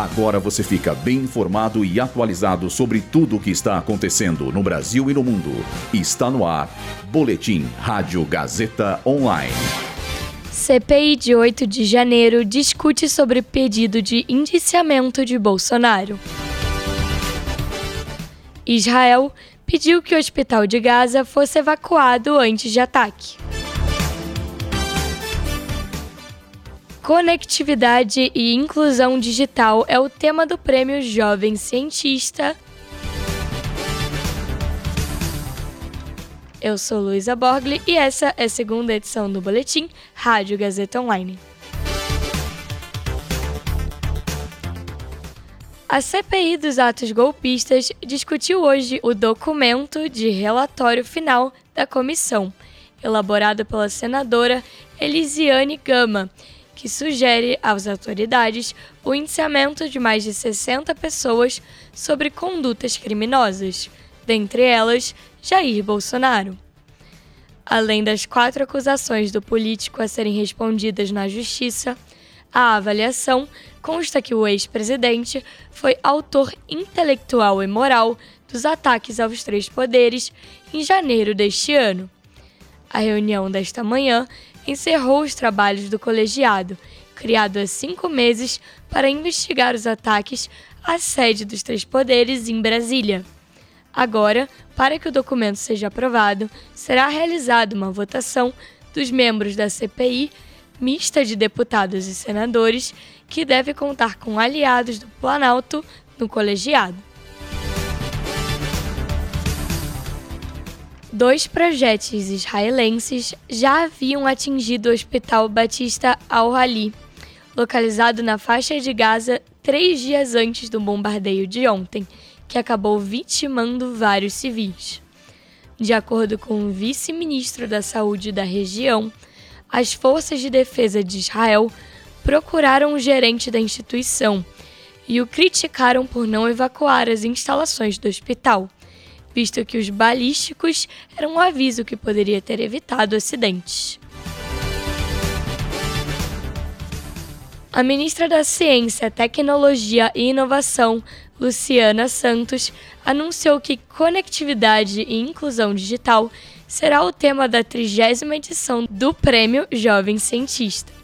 Agora você fica bem informado e atualizado sobre tudo o que está acontecendo no Brasil e no mundo. Está no ar. Boletim Rádio Gazeta Online. CPI de 8 de janeiro discute sobre pedido de indiciamento de Bolsonaro. Israel pediu que o hospital de Gaza fosse evacuado antes de ataque. Conectividade e inclusão digital é o tema do Prêmio Jovem Cientista. Eu sou Luísa Borgli e essa é a segunda edição do Boletim Rádio Gazeta Online. A CPI dos atos golpistas discutiu hoje o documento de relatório final da comissão, elaborado pela senadora Elisiane Gama, que sugere às autoridades o indiciamento de mais de 60 pessoas sobre condutas criminosas, dentre elas Jair Bolsonaro. Além das quatro acusações do político a serem respondidas na Justiça, a avaliação consta que o ex-presidente foi autor intelectual e moral dos ataques aos três poderes em janeiro deste ano. A reunião desta manhã encerrou os trabalhos do colegiado, criado há cinco meses para investigar os ataques à sede dos três poderes em Brasília. Agora, para que o documento seja aprovado, será realizada uma votação dos membros da CPI, mista de deputados e senadores, que deve contar com aliados do Planalto no colegiado. Dois projéteis israelenses já haviam atingido o Hospital Batista al-Hali, localizado na faixa de Gaza três dias antes do bombardeio de ontem, que acabou vitimando vários civis. De acordo com o vice-ministro da Saúde da região, as forças de defesa de Israel procuraram o gerente da instituição e o criticaram por não evacuar as instalações do hospital visto que os balísticos eram um aviso que poderia ter evitado acidentes. A ministra da Ciência, Tecnologia e Inovação, Luciana Santos, anunciou que conectividade e inclusão digital será o tema da trigésima edição do Prêmio Jovem Cientista.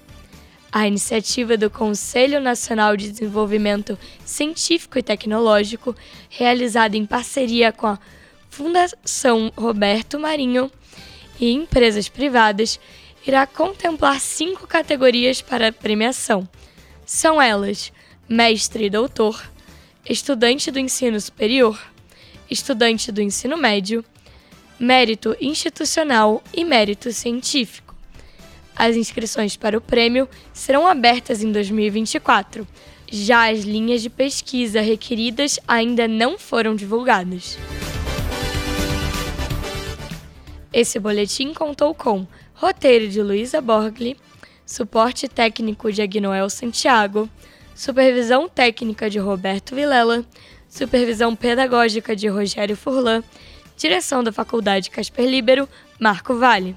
A iniciativa do Conselho Nacional de Desenvolvimento Científico e Tecnológico, realizada em parceria com a Fundação Roberto Marinho e empresas privadas, irá contemplar cinco categorias para premiação. São elas: mestre e doutor, estudante do ensino superior, estudante do ensino médio, mérito institucional e mérito científico. As inscrições para o prêmio serão abertas em 2024. Já as linhas de pesquisa requeridas ainda não foram divulgadas. Esse boletim contou com roteiro de Luísa Borgli, suporte técnico de Agnoel Santiago, supervisão técnica de Roberto Vilela, supervisão pedagógica de Rogério Furlan, direção da Faculdade Casper Libero, Marco Vale.